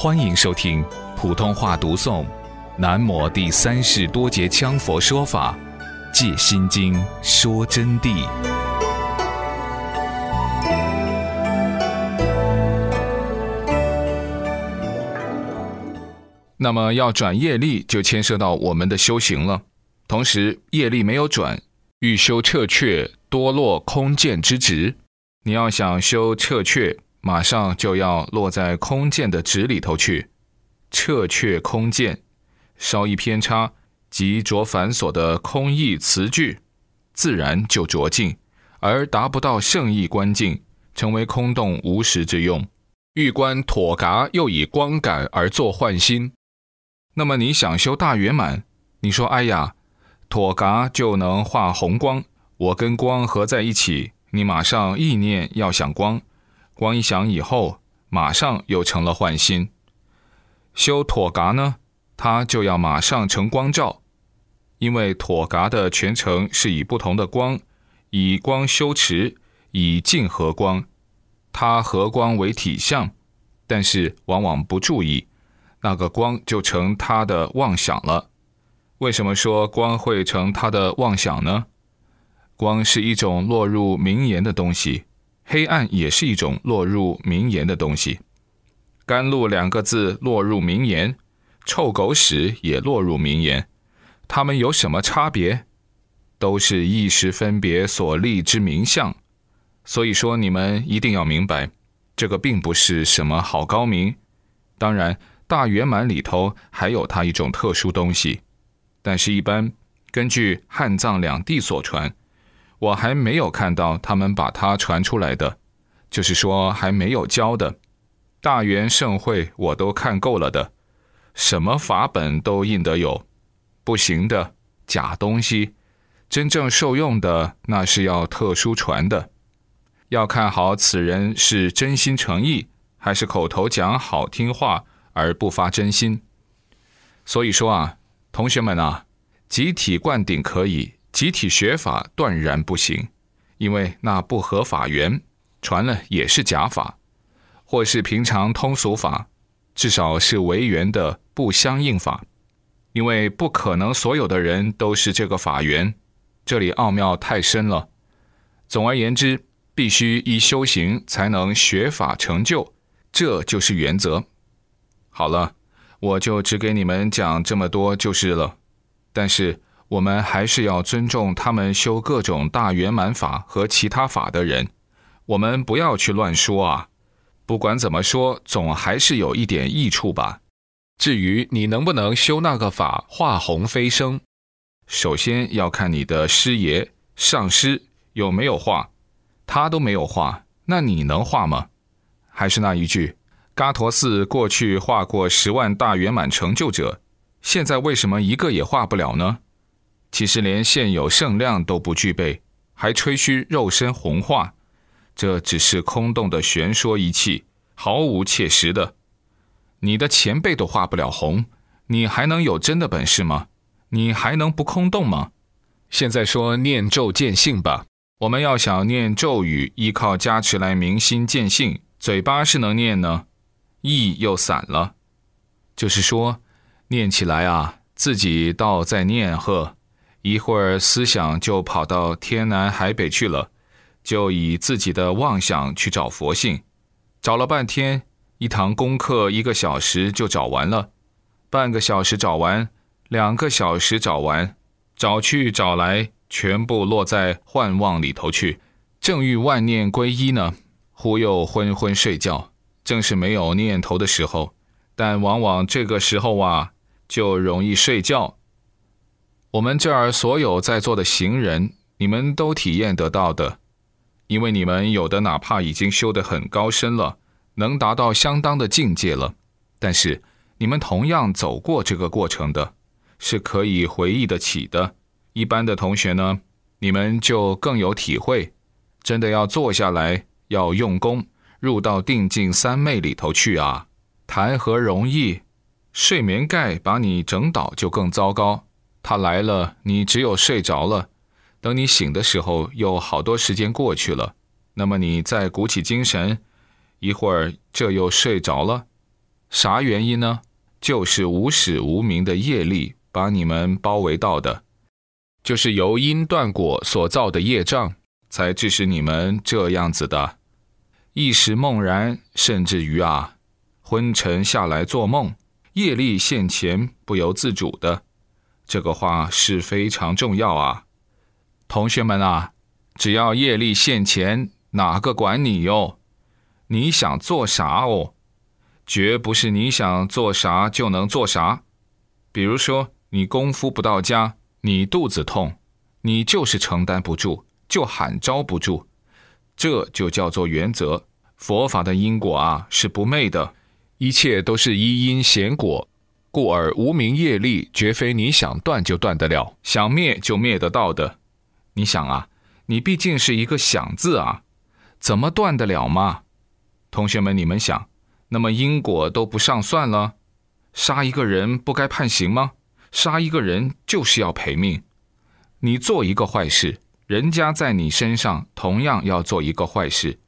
欢迎收听普通话读诵《南摩第三世多杰羌佛说法·戒心经》说真谛。那么要转业力，就牵涉到我们的修行了。同时，业力没有转，欲修彻却多落空见之执。你要想修彻却。马上就要落在空见的纸里头去，彻却空见，稍一偏差即着繁琐的空意词句，自然就着境，而达不到圣意观境，成为空洞无实之用。欲观妥嘎，又以光感而作幻心。那么你想修大圆满，你说哎呀，妥嘎就能化红光，我跟光合在一起，你马上意念要想光。光一响以后，马上又成了幻心。修妥嘎呢，它就要马上成光照，因为妥嘎的全程是以不同的光，以光修持，以静和光，它和光为体相，但是往往不注意，那个光就成他的妄想了。为什么说光会成他的妄想呢？光是一种落入名言的东西。黑暗也是一种落入名言的东西，甘露两个字落入名言，臭狗屎也落入名言，它们有什么差别？都是意识分别所立之名相。所以说，你们一定要明白，这个并不是什么好高明。当然，大圆满里头还有它一种特殊东西，但是，一般根据汉藏两地所传。我还没有看到他们把它传出来的，就是说还没有教的。大元盛会我都看够了的，什么法本都印得有，不行的假东西，真正受用的那是要特殊传的，要看好此人是真心诚意，还是口头讲好听话而不发真心。所以说啊，同学们啊，集体灌顶可以。集体学法断然不行，因为那不合法源，传了也是假法，或是平常通俗法，至少是违缘的不相应法，因为不可能所有的人都是这个法源，这里奥妙太深了。总而言之，必须依修行才能学法成就，这就是原则。好了，我就只给你们讲这么多就是了，但是。我们还是要尊重他们修各种大圆满法和其他法的人，我们不要去乱说啊。不管怎么说，总还是有一点益处吧。至于你能不能修那个法化虹飞升，首先要看你的师爷上师有没有画，他都没有画，那你能画吗？还是那一句，嘎陀寺过去画过十万大圆满成就者，现在为什么一个也画不了呢？其实连现有圣量都不具备，还吹嘘肉身红化，这只是空洞的玄说一气，毫无切实的。你的前辈都化不了红，你还能有真的本事吗？你还能不空洞吗？现在说念咒见性吧，我们要想念咒语，依靠加持来明心见性，嘴巴是能念呢，意又散了，就是说念起来啊，自己倒在念呵。一会儿思想就跑到天南海北去了，就以自己的妄想去找佛性，找了半天，一堂功课一个小时就找完了，半个小时找完，两个小时找完，找去找来，全部落在幻妄里头去。正欲万念归一呢，忽又昏昏睡觉，正是没有念头的时候，但往往这个时候啊，就容易睡觉。我们这儿所有在座的行人，你们都体验得到的，因为你们有的哪怕已经修得很高深了，能达到相当的境界了，但是你们同样走过这个过程的，是可以回忆得起的。一般的同学呢，你们就更有体会，真的要坐下来，要用功，入到定境三昧里头去啊，谈何容易？睡眠盖把你整倒就更糟糕。他来了，你只有睡着了。等你醒的时候，又好多时间过去了。那么你再鼓起精神，一会儿这又睡着了。啥原因呢？就是无始无明的业力把你们包围到的，就是由因断果所造的业障，才致使你们这样子的。一时梦然，甚至于啊，昏沉下来做梦，业力现前不由自主的。这个话是非常重要啊，同学们啊，只要业力现前，哪个管你哟？你想做啥哦？绝不是你想做啥就能做啥。比如说，你功夫不到家，你肚子痛，你就是承担不住，就喊招不住。这就叫做原则。佛法的因果啊，是不昧的，一切都是依因显果，故而无名业力绝非你想断就断得了，想灭就灭得到的。你想啊，你毕竟是一个想字啊，怎么断得了吗？同学们，你们想。那么因果都不上算了，杀一个人不该判刑吗？杀一个人就是要赔命。你做一个坏事，人家在你身上同样要做一个坏事。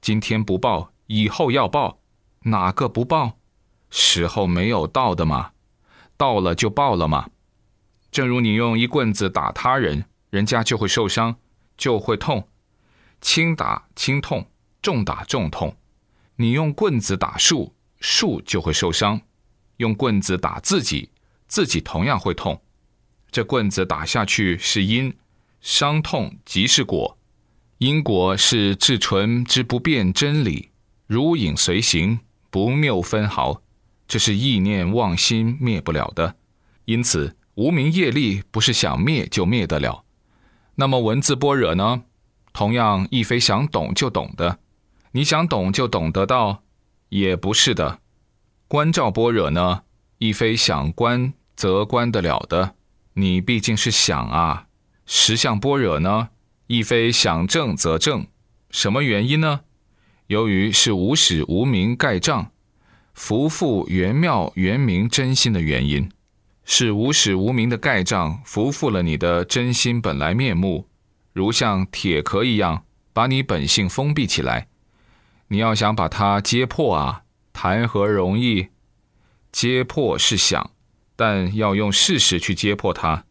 今天不报，以后要报，哪个不报？时候没有到的嘛，到了就报了嘛。正如你用一棍子打他人，人家就会受伤，就会痛。轻打轻痛，重打重痛。你用棍子打树，树就会受伤；用棍子打自己，自己同样会痛。这棍子打下去是因，伤痛即是果。因果是至纯之不变真理，如影随形，不谬分毫。这是意念妄心灭不了的。因此，无名业力不是想灭就灭得了。那么文字般若呢？同样亦非想懂就懂的。你想懂就懂得到，也不是的。观照般若呢，亦非想观则观得了的。你毕竟是想啊。实相般若呢，亦非想正则正。什么原因呢？由于是无始无明盖障，福复圆妙圆明真心的原因，是无始无明的盖障，福复了你的真心本来面目，如像铁壳一样，把你本性封闭起来。你要想把它揭破啊，谈何容易？揭破是想，但要用事实去揭破它。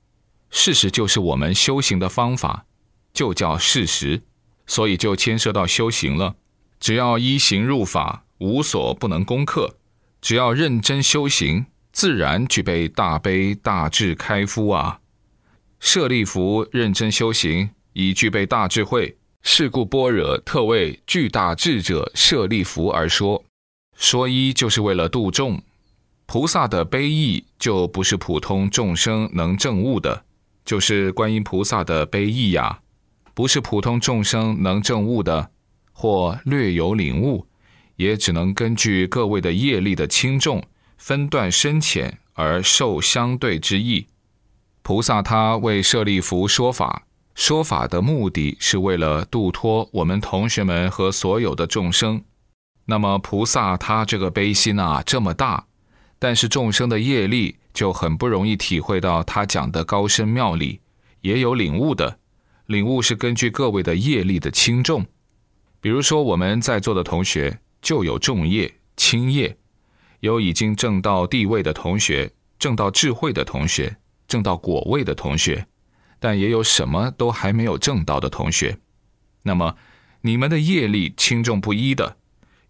事实就是我们修行的方法，就叫事实，所以就牵涉到修行了。只要依行入法，无所不能攻克。只要认真修行，自然具备大悲大智开敷啊。舍利弗认真修行，已具备大智慧。是故般若特为巨大智者舍利弗而说，说一就是为了度众。菩萨的悲意就不是普通众生能证悟的，就是观音菩萨的悲意呀，不是普通众生能证悟的，或略有领悟，也只能根据各位的业力的轻重，分段深浅而受相对之意。菩萨他为舍利弗说法。说法的目的是为了度脱我们同学们和所有的众生。那么菩萨他这个悲心啊这么大，但是众生的业力就很不容易体会到他讲的高深妙理，也有领悟的。领悟是根据各位的业力的轻重。比如说我们在座的同学就有重业、轻业，有已经证到地位的同学，证到智慧的同学，证到果位的同学。但也有什么都还没有证到的同学，那么你们的业力轻重不一的，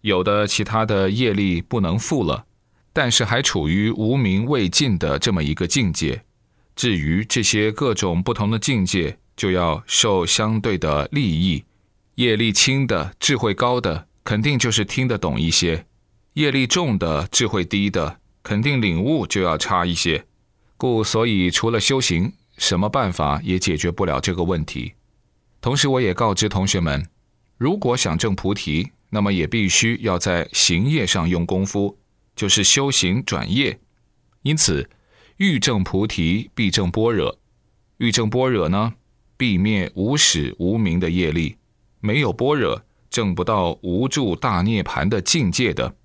有的其他的业力不能负了，但是还处于无名未尽的这么一个境界。至于这些各种不同的境界，就要受相对的利益。业力轻的、智慧高的，肯定就是听得懂一些；业力重的、智慧低的，肯定领悟就要差一些。故所以，除了修行。什么办法也解决不了这个问题。同时，我也告知同学们，如果想证菩提，那么也必须要在行业上用功夫，就是修行转业。因此，欲证菩提，必证般若；欲证般若呢，必灭无始无明的业力。没有般若，证不到无住大涅槃的境界的。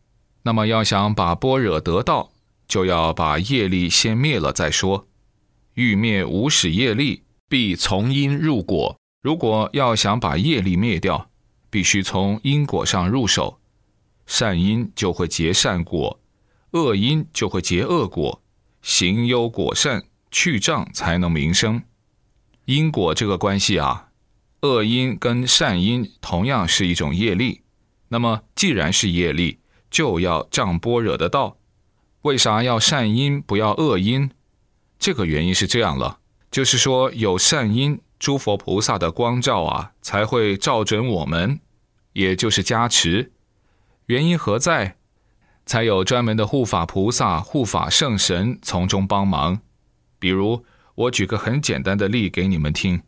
那么，要想把般若得到，就要把业力先灭了再说。欲灭无始业力，必从因入果。如果要想把业力灭掉，必须从因果上入手。善因就会结善果，恶因就会结恶果，行优果善，去障才能明生。因果这个关系啊，恶因跟善因同样是一种业力。那么既然是业力，就要仗般若的道。为啥要善因不要恶因？这个原因是这样了，就是说有善因，诸佛菩萨的光照啊，才会照准我们，也就是加持。原因何在？才有专门的护法菩萨、护法圣神从中帮忙。比如，我举个很简单的例给你们听：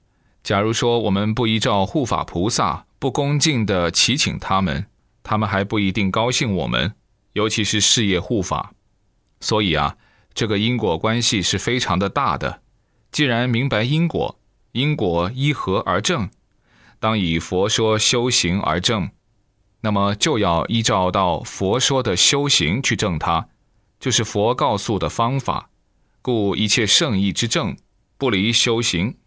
假如说我们不依照护法菩萨，不恭敬的祈请他们，他们还不一定高兴我们，尤其是事业护法。所以啊，这个因果关系是非常的大的。既然明白因果，因果依何而正？当以佛说修行而正。那么就要依照到佛说的修行去证它，就是佛告诉的方法。故一切圣意之正，不离修行。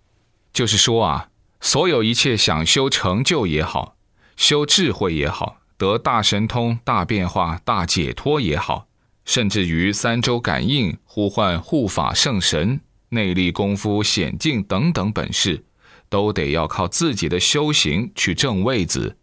就是说啊，所有一切想修成就也好，修智慧也好，得大神通、大变化、大解脱也好，甚至于三周感应、呼唤护法圣神、内力功夫显境等等本事，都得要靠自己的修行去正位子。